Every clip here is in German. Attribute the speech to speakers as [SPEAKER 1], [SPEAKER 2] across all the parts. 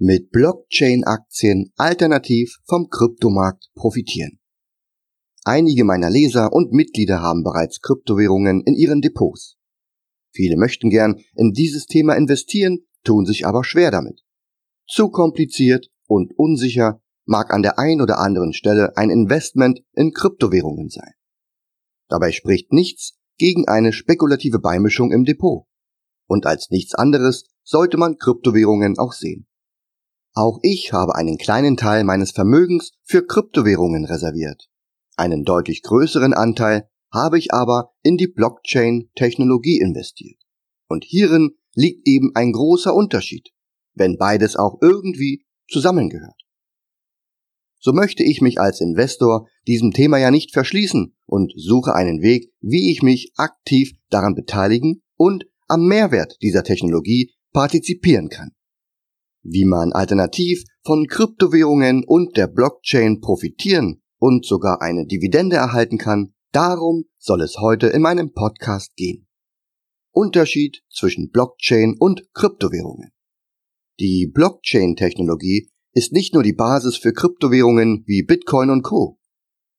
[SPEAKER 1] mit Blockchain-Aktien alternativ vom Kryptomarkt profitieren. Einige meiner Leser und Mitglieder haben bereits Kryptowährungen in ihren Depots. Viele möchten gern in dieses Thema investieren, tun sich aber schwer damit. Zu kompliziert und unsicher mag an der ein oder anderen Stelle ein Investment in Kryptowährungen sein. Dabei spricht nichts gegen eine spekulative Beimischung im Depot. Und als nichts anderes sollte man Kryptowährungen auch sehen. Auch ich habe einen kleinen Teil meines Vermögens für Kryptowährungen reserviert. Einen deutlich größeren Anteil habe ich aber in die Blockchain-Technologie investiert. Und hierin liegt eben ein großer Unterschied, wenn beides auch irgendwie zusammengehört. So möchte ich mich als Investor diesem Thema ja nicht verschließen und suche einen Weg, wie ich mich aktiv daran beteiligen und am Mehrwert dieser Technologie partizipieren kann wie man alternativ von Kryptowährungen und der Blockchain profitieren und sogar eine Dividende erhalten kann, darum soll es heute in meinem Podcast gehen. Unterschied zwischen Blockchain und Kryptowährungen. Die Blockchain-Technologie ist nicht nur die Basis für Kryptowährungen wie Bitcoin und Co.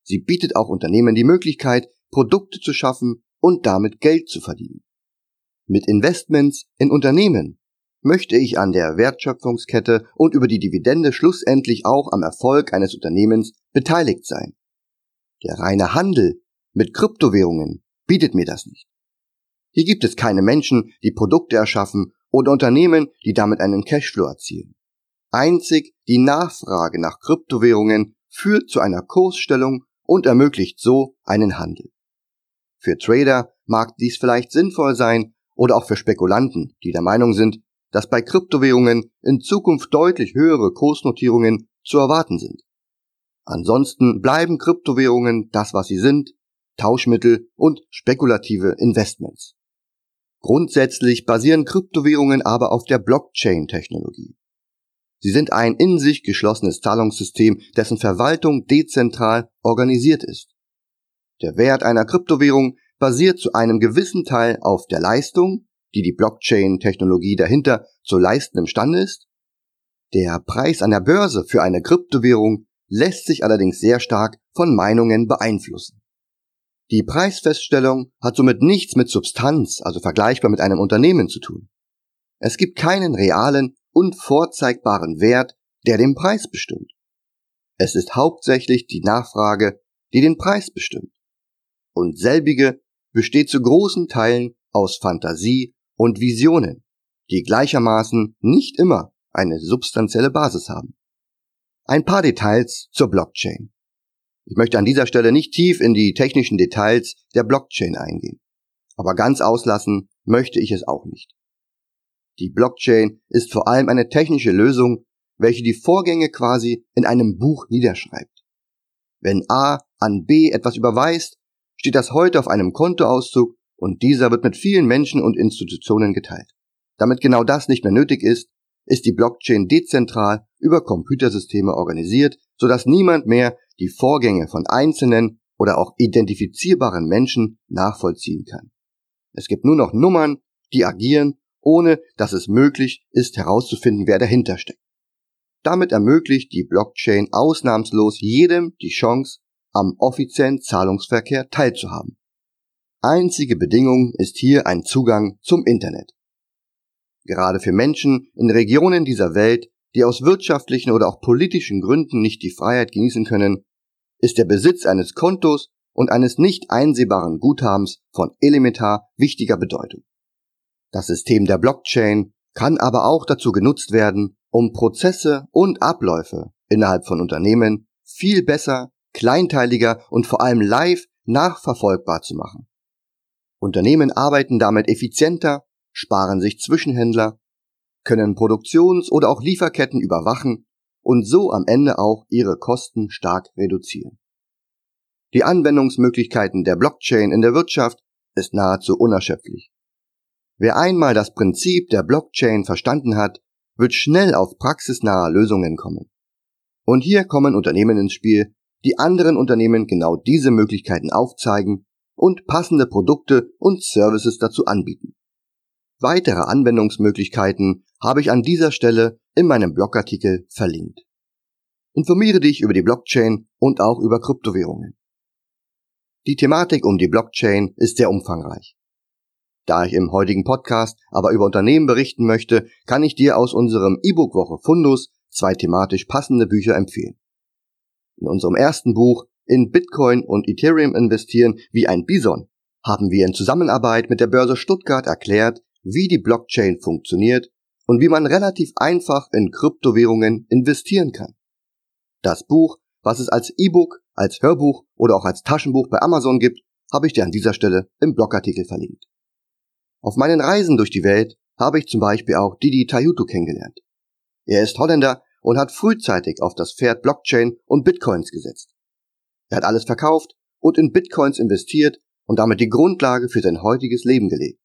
[SPEAKER 1] Sie bietet auch Unternehmen die Möglichkeit, Produkte zu schaffen und damit Geld zu verdienen. Mit Investments in Unternehmen möchte ich an der Wertschöpfungskette und über die Dividende schlussendlich auch am Erfolg eines Unternehmens beteiligt sein. Der reine Handel mit Kryptowährungen bietet mir das nicht. Hier gibt es keine Menschen, die Produkte erschaffen oder Unternehmen, die damit einen Cashflow erzielen. Einzig die Nachfrage nach Kryptowährungen führt zu einer Kursstellung und ermöglicht so einen Handel. Für Trader mag dies vielleicht sinnvoll sein oder auch für Spekulanten, die der Meinung sind, dass bei Kryptowährungen in Zukunft deutlich höhere Kursnotierungen zu erwarten sind. Ansonsten bleiben Kryptowährungen das, was sie sind, Tauschmittel und spekulative Investments. Grundsätzlich basieren Kryptowährungen aber auf der Blockchain-Technologie. Sie sind ein in sich geschlossenes Zahlungssystem, dessen Verwaltung dezentral organisiert ist. Der Wert einer Kryptowährung basiert zu einem gewissen Teil auf der Leistung die die Blockchain-Technologie dahinter zu leisten imstande ist? Der Preis an der Börse für eine Kryptowährung lässt sich allerdings sehr stark von Meinungen beeinflussen. Die Preisfeststellung hat somit nichts mit Substanz, also vergleichbar mit einem Unternehmen zu tun. Es gibt keinen realen und vorzeigbaren Wert, der den Preis bestimmt. Es ist hauptsächlich die Nachfrage, die den Preis bestimmt. Und selbige besteht zu großen Teilen aus Fantasie und Visionen, die gleichermaßen nicht immer eine substanzielle Basis haben. Ein paar Details zur Blockchain. Ich möchte an dieser Stelle nicht tief in die technischen Details der Blockchain eingehen, aber ganz auslassen möchte ich es auch nicht. Die Blockchain ist vor allem eine technische Lösung, welche die Vorgänge quasi in einem Buch niederschreibt. Wenn A an B etwas überweist, steht das heute auf einem Kontoauszug und dieser wird mit vielen Menschen und Institutionen geteilt. Damit genau das nicht mehr nötig ist, ist die Blockchain dezentral über Computersysteme organisiert, sodass niemand mehr die Vorgänge von einzelnen oder auch identifizierbaren Menschen nachvollziehen kann. Es gibt nur noch Nummern, die agieren, ohne dass es möglich ist herauszufinden, wer dahinter steckt. Damit ermöglicht die Blockchain ausnahmslos jedem die Chance, am offiziellen Zahlungsverkehr teilzuhaben. Einzige Bedingung ist hier ein Zugang zum Internet. Gerade für Menschen in Regionen dieser Welt, die aus wirtschaftlichen oder auch politischen Gründen nicht die Freiheit genießen können, ist der Besitz eines Kontos und eines nicht einsehbaren Guthabens von elementar wichtiger Bedeutung. Das System der Blockchain kann aber auch dazu genutzt werden, um Prozesse und Abläufe innerhalb von Unternehmen viel besser, kleinteiliger und vor allem live nachverfolgbar zu machen. Unternehmen arbeiten damit effizienter, sparen sich Zwischenhändler, können Produktions- oder auch Lieferketten überwachen und so am Ende auch ihre Kosten stark reduzieren. Die Anwendungsmöglichkeiten der Blockchain in der Wirtschaft ist nahezu unerschöpflich. Wer einmal das Prinzip der Blockchain verstanden hat, wird schnell auf praxisnahe Lösungen kommen. Und hier kommen Unternehmen ins Spiel, die anderen Unternehmen genau diese Möglichkeiten aufzeigen und passende Produkte und Services dazu anbieten. Weitere Anwendungsmöglichkeiten habe ich an dieser Stelle in meinem Blogartikel verlinkt. Informiere dich über die Blockchain und auch über Kryptowährungen. Die Thematik um die Blockchain ist sehr umfangreich. Da ich im heutigen Podcast aber über Unternehmen berichten möchte, kann ich dir aus unserem E-Book-Woche Fundus zwei thematisch passende Bücher empfehlen. In unserem ersten Buch In Bitcoin und Ethereum investieren wie ein Bison haben wir in Zusammenarbeit mit der Börse Stuttgart erklärt, wie die Blockchain funktioniert und wie man relativ einfach in Kryptowährungen investieren kann. Das Buch, was es als E-Book, als Hörbuch oder auch als Taschenbuch bei Amazon gibt, habe ich dir an dieser Stelle im Blogartikel verlinkt. Auf meinen Reisen durch die Welt habe ich zum Beispiel auch Didi Tayutu kennengelernt. Er ist Holländer und hat frühzeitig auf das Pferd Blockchain und Bitcoins gesetzt. Er hat alles verkauft und in Bitcoins investiert und damit die Grundlage für sein heutiges Leben gelegt.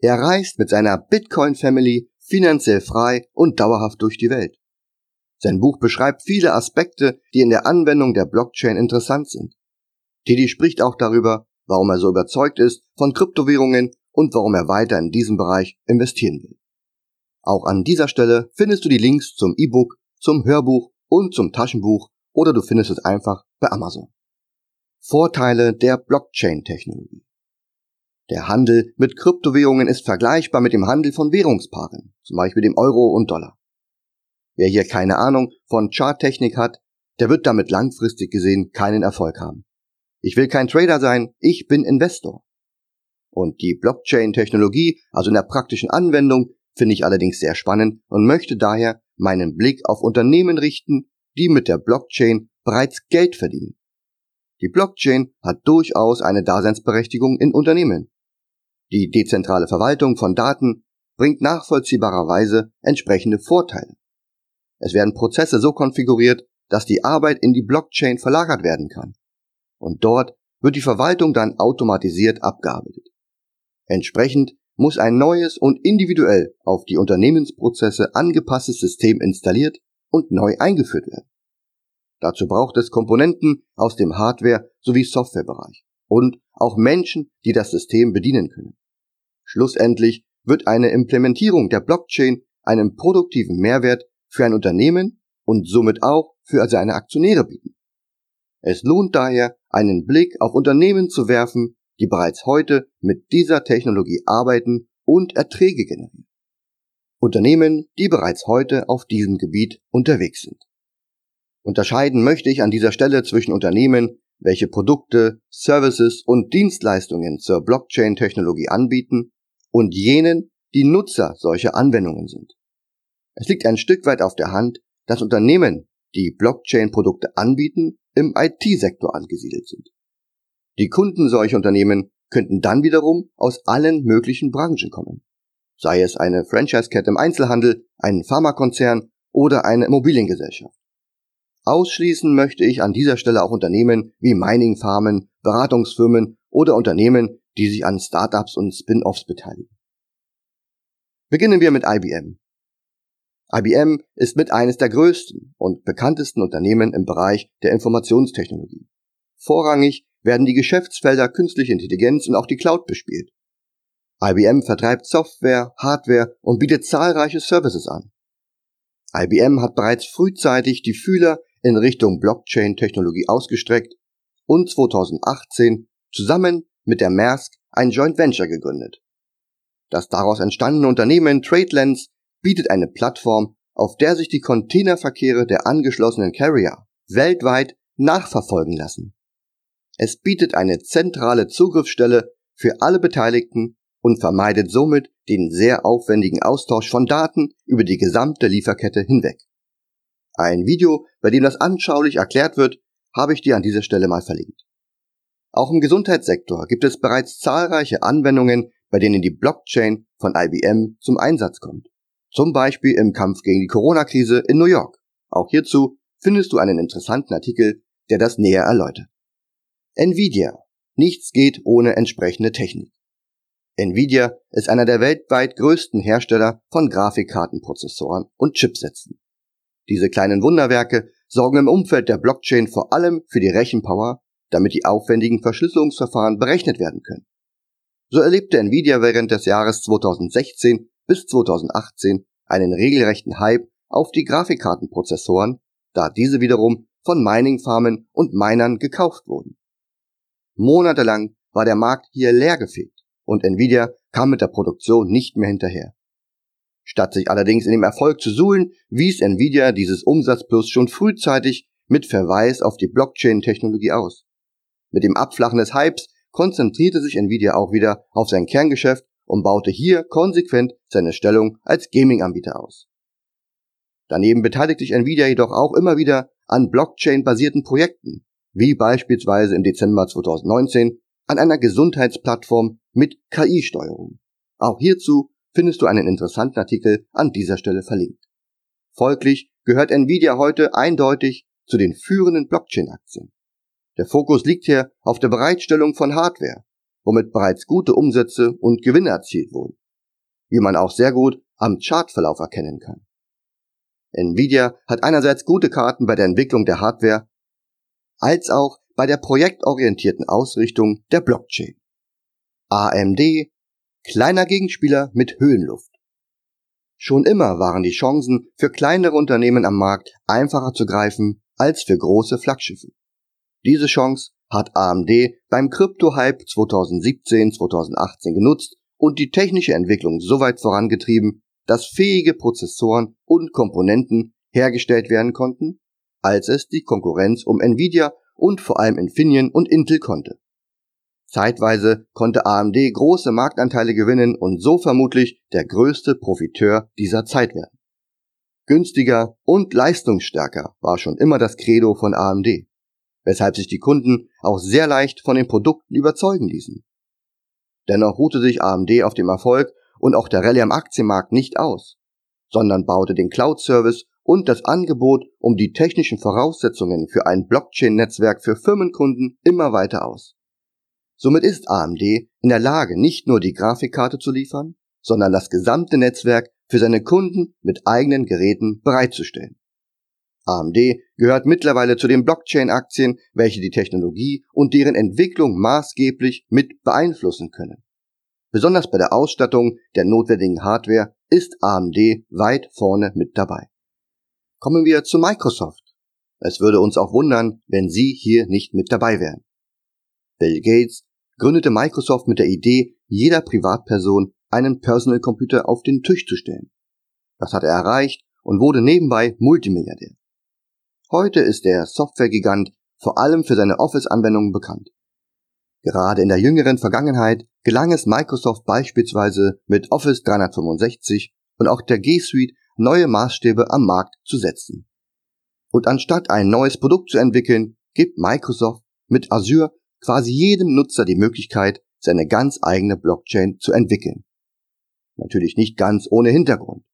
[SPEAKER 1] Er reist mit seiner Bitcoin Family finanziell frei und dauerhaft durch die Welt. Sein Buch beschreibt viele Aspekte, die in der Anwendung der Blockchain interessant sind. Didi spricht auch darüber, warum er so überzeugt ist von Kryptowährungen und warum er weiter in diesem Bereich investieren will. Auch an dieser Stelle findest du die Links zum E-Book, zum Hörbuch und zum Taschenbuch oder du findest es einfach bei Amazon. Vorteile der Blockchain-Technologie. Der Handel mit Kryptowährungen ist vergleichbar mit dem Handel von Währungspaaren, zum Beispiel dem Euro und Dollar. Wer hier keine Ahnung von Charttechnik hat, der wird damit langfristig gesehen keinen Erfolg haben. Ich will kein Trader sein, ich bin Investor. Und die Blockchain-Technologie, also in der praktischen Anwendung, finde ich allerdings sehr spannend und möchte daher meinen Blick auf Unternehmen richten, die mit der Blockchain bereits Geld verdienen. Die Blockchain hat durchaus eine Daseinsberechtigung in Unternehmen. Die dezentrale Verwaltung von Daten bringt nachvollziehbarerweise entsprechende Vorteile. Es werden Prozesse so konfiguriert, dass die Arbeit in die Blockchain verlagert werden kann. Und dort wird die Verwaltung dann automatisiert abgearbeitet. Entsprechend muss ein neues und individuell auf die Unternehmensprozesse angepasstes System installiert und neu eingeführt werden. Dazu braucht es Komponenten aus dem Hardware- sowie Softwarebereich und auch Menschen, die das System bedienen können. Schlussendlich wird eine Implementierung der Blockchain einen produktiven Mehrwert für ein Unternehmen und somit auch für seine Aktionäre bieten. Es lohnt daher, einen Blick auf Unternehmen zu werfen, die bereits heute mit dieser Technologie arbeiten und Erträge generieren. Unternehmen, die bereits heute auf diesem Gebiet unterwegs sind. Unterscheiden möchte ich an dieser Stelle zwischen Unternehmen, welche Produkte, Services und Dienstleistungen zur Blockchain-Technologie anbieten und jenen, die Nutzer solcher Anwendungen sind. Es liegt ein Stück weit auf der Hand, dass Unternehmen, die Blockchain-Produkte anbieten, im IT-Sektor angesiedelt sind. Die Kunden solcher Unternehmen könnten dann wiederum aus allen möglichen Branchen kommen. Sei es eine Franchise-Kette im Einzelhandel, ein Pharmakonzern oder eine Immobiliengesellschaft. Ausschließen möchte ich an dieser Stelle auch Unternehmen wie Mining-Farmen, Beratungsfirmen oder Unternehmen, die sich an Startups und Spin-offs beteiligen. Beginnen wir mit IBM. IBM ist mit eines der größten und bekanntesten Unternehmen im Bereich der Informationstechnologie. Vorrangig werden die Geschäftsfelder künstliche Intelligenz und auch die Cloud bespielt. IBM vertreibt Software, Hardware und bietet zahlreiche Services an. IBM hat bereits frühzeitig die Fühler in Richtung Blockchain-Technologie ausgestreckt und 2018 zusammen mit der Maersk ein Joint Venture gegründet. Das daraus entstandene Unternehmen TradeLens bietet eine Plattform, auf der sich die Containerverkehre der angeschlossenen Carrier weltweit nachverfolgen lassen. Es bietet eine zentrale Zugriffsstelle für alle Beteiligten und vermeidet somit den sehr aufwendigen Austausch von Daten über die gesamte Lieferkette hinweg. Ein Video, bei dem das anschaulich erklärt wird, habe ich dir an dieser Stelle mal verlinkt. Auch im Gesundheitssektor gibt es bereits zahlreiche Anwendungen, bei denen die Blockchain von IBM zum Einsatz kommt. Zum Beispiel im Kampf gegen die Corona-Krise in New York. Auch hierzu findest du einen interessanten Artikel, der das näher erläutert. Nvidia. Nichts geht ohne entsprechende Technik. Nvidia ist einer der weltweit größten Hersteller von Grafikkartenprozessoren und Chipsätzen. Diese kleinen Wunderwerke sorgen im Umfeld der Blockchain vor allem für die Rechenpower, damit die aufwendigen Verschlüsselungsverfahren berechnet werden können. So erlebte Nvidia während des Jahres 2016 bis 2018 einen regelrechten Hype auf die Grafikkartenprozessoren, da diese wiederum von Mining-Farmen und Minern gekauft wurden. Monatelang war der Markt hier leergefegt und Nvidia kam mit der Produktion nicht mehr hinterher. Statt sich allerdings in dem Erfolg zu suhlen, wies Nvidia dieses Umsatzplus schon frühzeitig mit Verweis auf die Blockchain-Technologie aus. Mit dem Abflachen des Hypes konzentrierte sich Nvidia auch wieder auf sein Kerngeschäft und baute hier konsequent seine Stellung als Gaming-Anbieter aus. Daneben beteiligte sich Nvidia jedoch auch immer wieder an Blockchain-basierten Projekten, wie beispielsweise im Dezember 2019 an einer Gesundheitsplattform mit KI-Steuerung. Auch hierzu findest du einen interessanten Artikel an dieser Stelle verlinkt. Folglich gehört Nvidia heute eindeutig zu den führenden Blockchain-Aktien. Der Fokus liegt hier auf der Bereitstellung von Hardware, womit bereits gute Umsätze und Gewinne erzielt wurden, wie man auch sehr gut am Chartverlauf erkennen kann. Nvidia hat einerseits gute Karten bei der Entwicklung der Hardware, als auch bei der projektorientierten Ausrichtung der Blockchain. AMD, kleiner Gegenspieler mit Höhenluft. Schon immer waren die Chancen für kleinere Unternehmen am Markt einfacher zu greifen als für große Flaggschiffe. Diese Chance hat AMD beim Krypto-Hype 2017-2018 genutzt und die technische Entwicklung so weit vorangetrieben, dass fähige Prozessoren und Komponenten hergestellt werden konnten, als es die Konkurrenz um Nvidia und vor allem Infineon und Intel konnte. Zeitweise konnte AMD große Marktanteile gewinnen und so vermutlich der größte Profiteur dieser Zeit werden. Günstiger und leistungsstärker war schon immer das Credo von AMD, weshalb sich die Kunden auch sehr leicht von den Produkten überzeugen ließen. Dennoch ruhte sich AMD auf dem Erfolg und auch der Rallye am Aktienmarkt nicht aus, sondern baute den Cloud-Service und das Angebot um die technischen Voraussetzungen für ein Blockchain-Netzwerk für Firmenkunden immer weiter aus. Somit ist AMD in der Lage, nicht nur die Grafikkarte zu liefern, sondern das gesamte Netzwerk für seine Kunden mit eigenen Geräten bereitzustellen. AMD gehört mittlerweile zu den Blockchain-Aktien, welche die Technologie und deren Entwicklung maßgeblich mit beeinflussen können. Besonders bei der Ausstattung der notwendigen Hardware ist AMD weit vorne mit dabei. Kommen wir zu Microsoft. Es würde uns auch wundern, wenn Sie hier nicht mit dabei wären. Bill Gates gründete Microsoft mit der Idee, jeder Privatperson einen Personal Computer auf den Tisch zu stellen. Das hat er erreicht und wurde nebenbei Multimilliardär. Heute ist der Softwaregigant vor allem für seine Office-Anwendungen bekannt. Gerade in der jüngeren Vergangenheit gelang es Microsoft beispielsweise mit Office 365 und auch der G Suite neue Maßstäbe am Markt zu setzen. Und anstatt ein neues Produkt zu entwickeln, gibt Microsoft mit Azure quasi jedem Nutzer die Möglichkeit, seine ganz eigene Blockchain zu entwickeln. Natürlich nicht ganz ohne Hintergrund.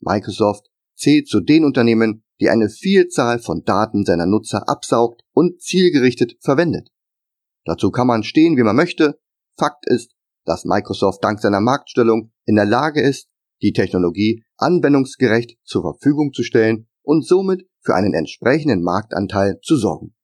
[SPEAKER 1] Microsoft zählt zu den Unternehmen, die eine Vielzahl von Daten seiner Nutzer absaugt und zielgerichtet verwendet. Dazu kann man stehen, wie man möchte. Fakt ist, dass Microsoft dank seiner Marktstellung in der Lage ist, die Technologie anwendungsgerecht zur Verfügung zu stellen und somit für einen entsprechenden Marktanteil zu sorgen.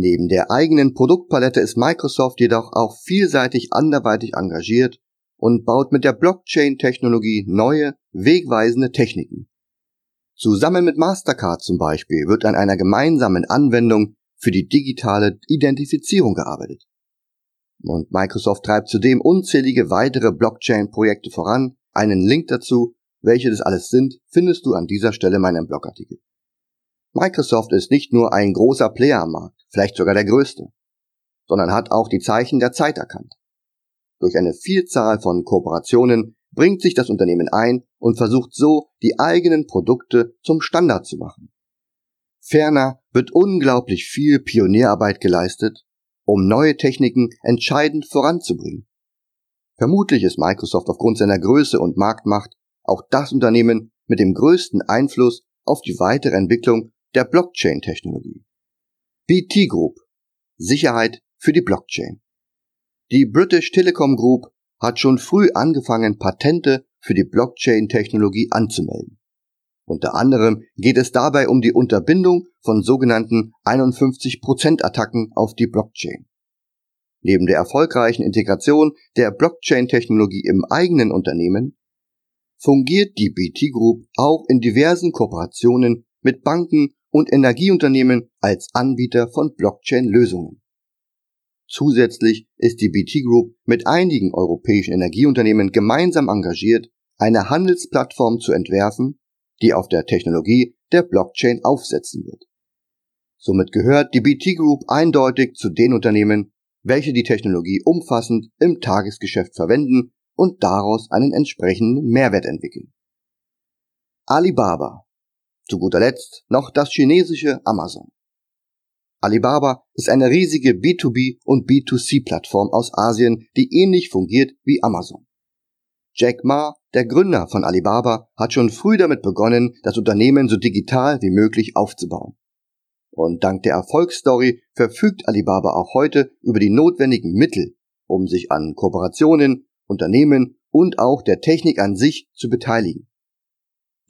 [SPEAKER 1] Neben der eigenen Produktpalette ist Microsoft jedoch auch vielseitig anderweitig engagiert und baut mit der Blockchain-Technologie neue, wegweisende Techniken. Zusammen mit Mastercard zum Beispiel wird an einer gemeinsamen Anwendung für die digitale Identifizierung gearbeitet. Und Microsoft treibt zudem unzählige weitere Blockchain-Projekte voran. Einen Link dazu, welche das alles sind, findest du an dieser Stelle in meinem Blogartikel. Microsoft ist nicht nur ein großer Player am Markt, vielleicht sogar der größte, sondern hat auch die Zeichen der Zeit erkannt. Durch eine Vielzahl von Kooperationen bringt sich das Unternehmen ein und versucht so, die eigenen Produkte zum Standard zu machen. Ferner wird unglaublich viel Pionierarbeit geleistet, um neue Techniken entscheidend voranzubringen. Vermutlich ist Microsoft aufgrund seiner Größe und Marktmacht auch das Unternehmen mit dem größten Einfluss auf die weitere Entwicklung der Blockchain-Technologie. BT Group Sicherheit für die Blockchain. Die British Telecom Group hat schon früh angefangen, Patente für die Blockchain-Technologie anzumelden. Unter anderem geht es dabei um die Unterbindung von sogenannten 51%-Attacken auf die Blockchain. Neben der erfolgreichen Integration der Blockchain-Technologie im eigenen Unternehmen fungiert die BT Group auch in diversen Kooperationen mit Banken und Energieunternehmen als Anbieter von Blockchain-Lösungen. Zusätzlich ist die BT Group mit einigen europäischen Energieunternehmen gemeinsam engagiert, eine Handelsplattform zu entwerfen, die auf der Technologie der Blockchain aufsetzen wird. Somit gehört die BT Group eindeutig zu den Unternehmen, welche die Technologie umfassend im Tagesgeschäft verwenden und daraus einen entsprechenden Mehrwert entwickeln. Alibaba. Zu guter Letzt noch das chinesische Amazon. Alibaba ist eine riesige B2B und B2C-Plattform aus Asien, die ähnlich fungiert wie Amazon. Jack Ma, der Gründer von Alibaba, hat schon früh damit begonnen, das Unternehmen so digital wie möglich aufzubauen. Und dank der Erfolgsstory verfügt Alibaba auch heute über die notwendigen Mittel, um sich an Kooperationen, Unternehmen und auch der Technik an sich zu beteiligen.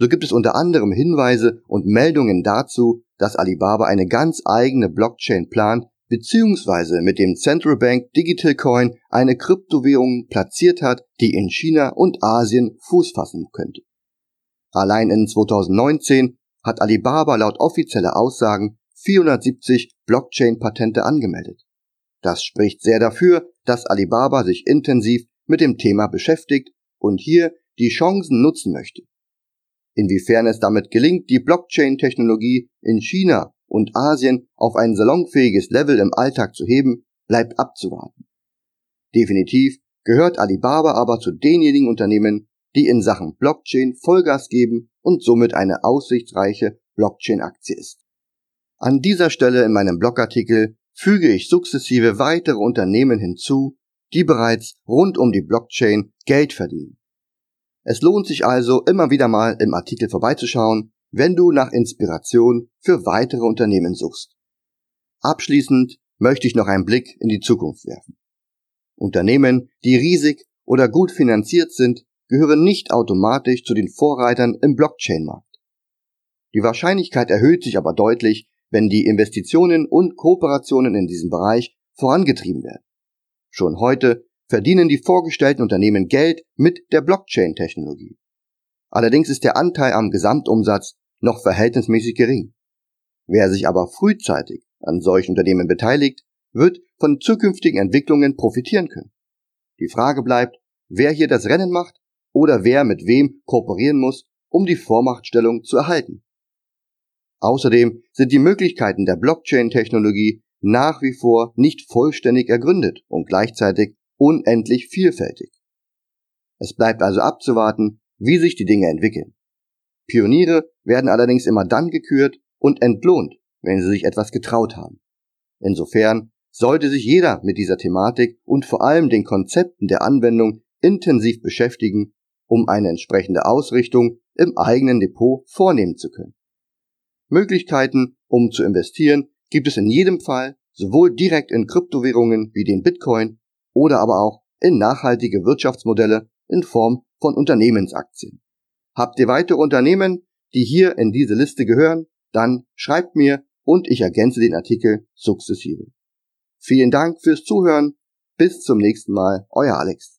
[SPEAKER 1] So gibt es unter anderem Hinweise und Meldungen dazu, dass Alibaba eine ganz eigene Blockchain plant, beziehungsweise mit dem Central Bank Digital Coin eine Kryptowährung platziert hat, die in China und Asien Fuß fassen könnte. Allein in 2019 hat Alibaba laut offizieller Aussagen 470 Blockchain-Patente angemeldet. Das spricht sehr dafür, dass Alibaba sich intensiv mit dem Thema beschäftigt und hier die Chancen nutzen möchte. Inwiefern es damit gelingt, die Blockchain-Technologie in China und Asien auf ein salonfähiges Level im Alltag zu heben, bleibt abzuwarten. Definitiv gehört Alibaba aber zu denjenigen Unternehmen, die in Sachen Blockchain Vollgas geben und somit eine aussichtsreiche Blockchain-Aktie ist. An dieser Stelle in meinem Blogartikel füge ich sukzessive weitere Unternehmen hinzu, die bereits rund um die Blockchain Geld verdienen. Es lohnt sich also immer wieder mal im Artikel vorbeizuschauen, wenn du nach Inspiration für weitere Unternehmen suchst. Abschließend möchte ich noch einen Blick in die Zukunft werfen. Unternehmen, die riesig oder gut finanziert sind, gehören nicht automatisch zu den Vorreitern im Blockchain-Markt. Die Wahrscheinlichkeit erhöht sich aber deutlich, wenn die Investitionen und Kooperationen in diesem Bereich vorangetrieben werden. Schon heute verdienen die vorgestellten Unternehmen Geld mit der Blockchain-Technologie. Allerdings ist der Anteil am Gesamtumsatz noch verhältnismäßig gering. Wer sich aber frühzeitig an solchen Unternehmen beteiligt, wird von zukünftigen Entwicklungen profitieren können. Die Frage bleibt, wer hier das Rennen macht oder wer mit wem kooperieren muss, um die Vormachtstellung zu erhalten. Außerdem sind die Möglichkeiten der Blockchain-Technologie nach wie vor nicht vollständig ergründet und gleichzeitig unendlich vielfältig. Es bleibt also abzuwarten, wie sich die Dinge entwickeln. Pioniere werden allerdings immer dann gekürt und entlohnt, wenn sie sich etwas getraut haben. Insofern sollte sich jeder mit dieser Thematik und vor allem den Konzepten der Anwendung intensiv beschäftigen, um eine entsprechende Ausrichtung im eigenen Depot vornehmen zu können. Möglichkeiten, um zu investieren, gibt es in jedem Fall sowohl direkt in Kryptowährungen wie den Bitcoin oder aber auch in nachhaltige Wirtschaftsmodelle in Form von Unternehmensaktien. Habt ihr weitere Unternehmen, die hier in diese Liste gehören, dann schreibt mir und ich ergänze den Artikel sukzessive. Vielen Dank fürs Zuhören. Bis zum nächsten Mal. Euer Alex.